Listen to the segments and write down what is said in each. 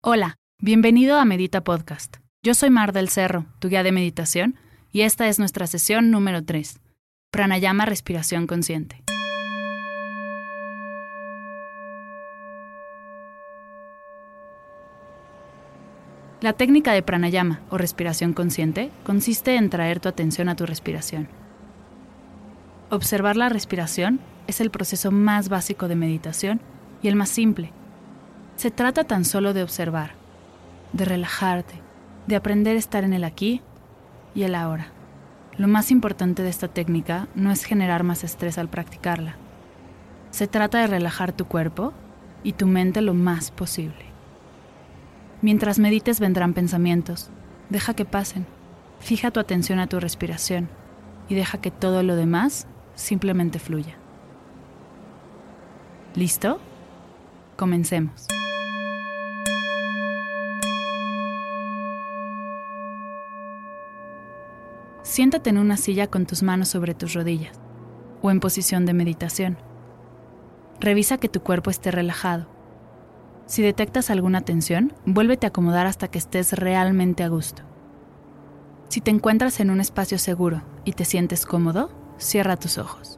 Hola, bienvenido a Medita Podcast. Yo soy Mar del Cerro, tu guía de meditación, y esta es nuestra sesión número 3. Pranayama Respiración Consciente. La técnica de pranayama o respiración consciente consiste en traer tu atención a tu respiración. Observar la respiración es el proceso más básico de meditación y el más simple. Se trata tan solo de observar, de relajarte, de aprender a estar en el aquí y el ahora. Lo más importante de esta técnica no es generar más estrés al practicarla. Se trata de relajar tu cuerpo y tu mente lo más posible. Mientras medites vendrán pensamientos. Deja que pasen. Fija tu atención a tu respiración y deja que todo lo demás simplemente fluya. ¿Listo? Comencemos. Siéntate en una silla con tus manos sobre tus rodillas o en posición de meditación. Revisa que tu cuerpo esté relajado si detectas alguna tensión, vuélvete a acomodar hasta que estés realmente a gusto. Si te encuentras en un espacio seguro y te sientes cómodo, cierra tus ojos.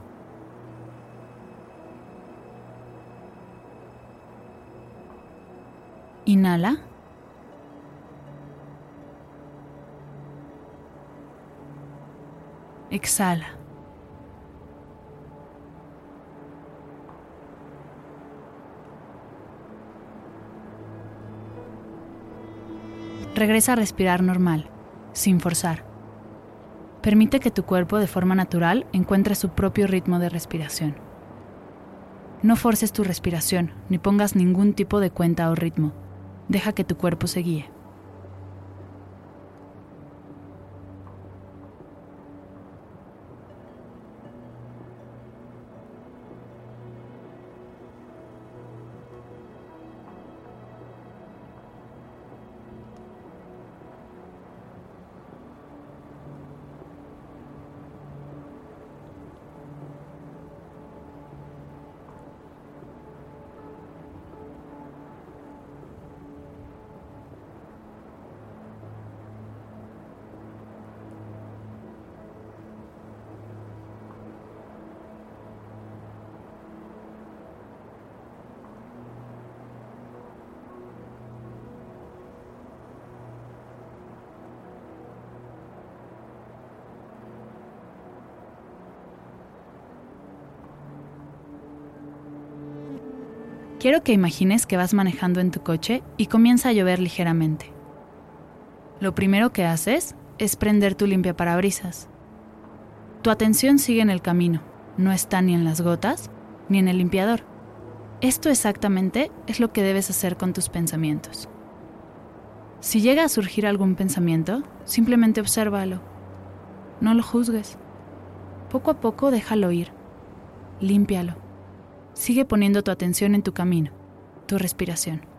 Inhala. Exhala. Regresa a respirar normal, sin forzar. Permite que tu cuerpo de forma natural encuentre su propio ritmo de respiración. No forces tu respiración ni pongas ningún tipo de cuenta o ritmo. Deja que tu cuerpo se guíe. Quiero que imagines que vas manejando en tu coche y comienza a llover ligeramente. Lo primero que haces es prender tu limpia parabrisas. Tu atención sigue en el camino, no está ni en las gotas ni en el limpiador. Esto exactamente es lo que debes hacer con tus pensamientos. Si llega a surgir algún pensamiento, simplemente obsérvalo. No lo juzgues. Poco a poco déjalo ir. Límpialo. Sigue poniendo tu atención en tu camino, tu respiración.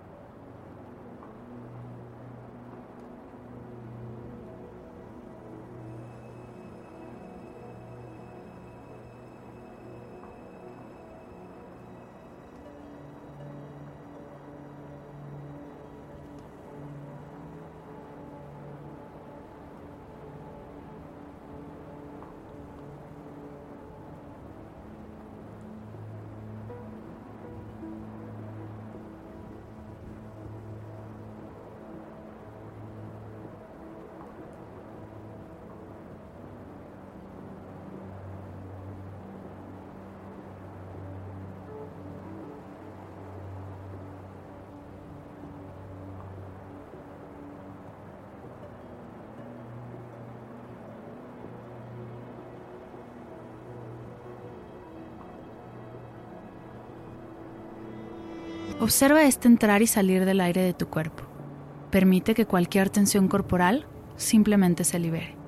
Observa este entrar y salir del aire de tu cuerpo. Permite que cualquier tensión corporal simplemente se libere.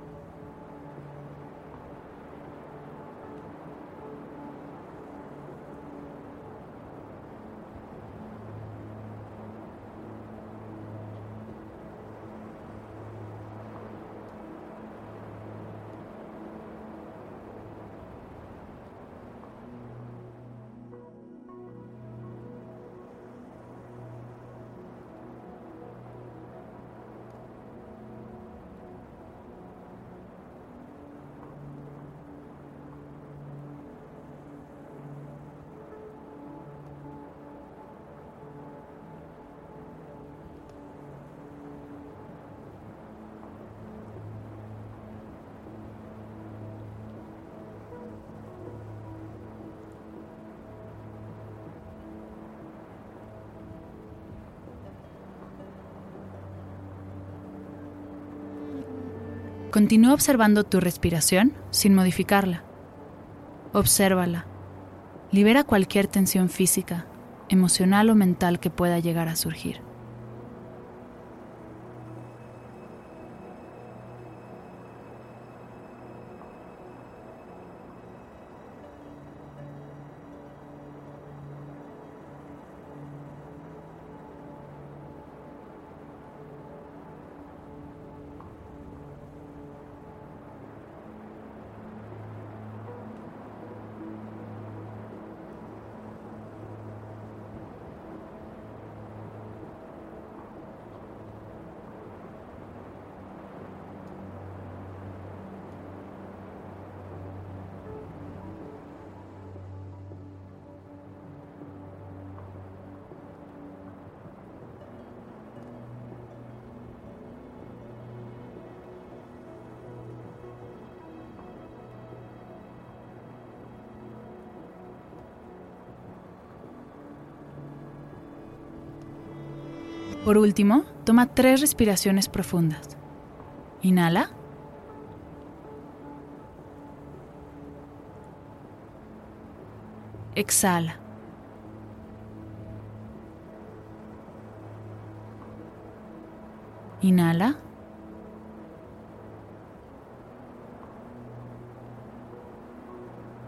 Continúa observando tu respiración sin modificarla. Obsérvala. Libera cualquier tensión física, emocional o mental que pueda llegar a surgir. Por último, toma tres respiraciones profundas. Inhala. Exhala. Inhala.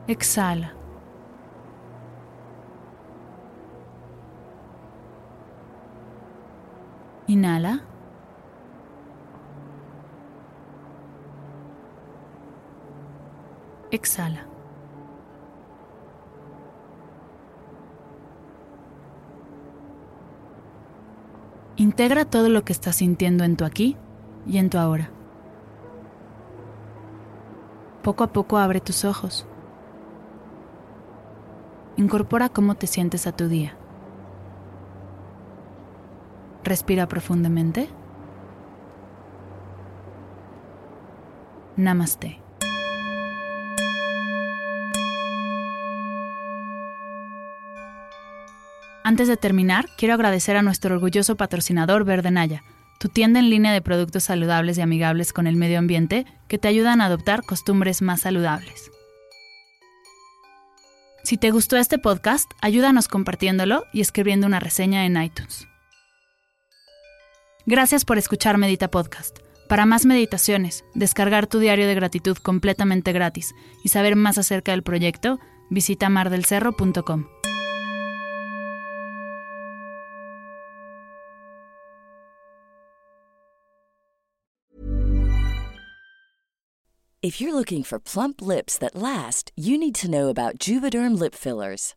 Exhala. Inhala. Exhala. Integra todo lo que estás sintiendo en tu aquí y en tu ahora. Poco a poco abre tus ojos. Incorpora cómo te sientes a tu día. Respira profundamente. Namaste. Antes de terminar, quiero agradecer a nuestro orgulloso patrocinador Verde Naya, tu tienda en línea de productos saludables y amigables con el medio ambiente que te ayudan a adoptar costumbres más saludables. Si te gustó este podcast, ayúdanos compartiéndolo y escribiendo una reseña en iTunes. Gracias por escuchar Medita Podcast. Para más meditaciones, descargar tu diario de gratitud completamente gratis y saber más acerca del proyecto, visita mardelcerro.com. If you're looking for plump lips that last, you need to know about Juvederm lip fillers.